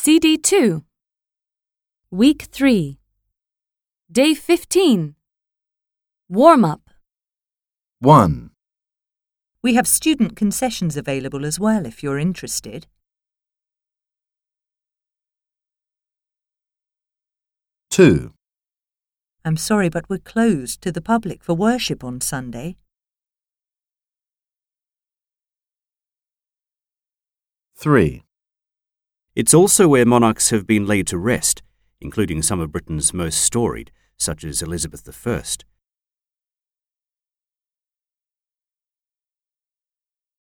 CD 2. Week 3. Day 15. Warm up. 1, We have student concessions available as well if you're interested. 2, I'm sorry, but we're closed to the public for worship on Sunday. 3, It's also where monarchs have been laid to rest, including some of Britain's most storied, such as Elizabeth I.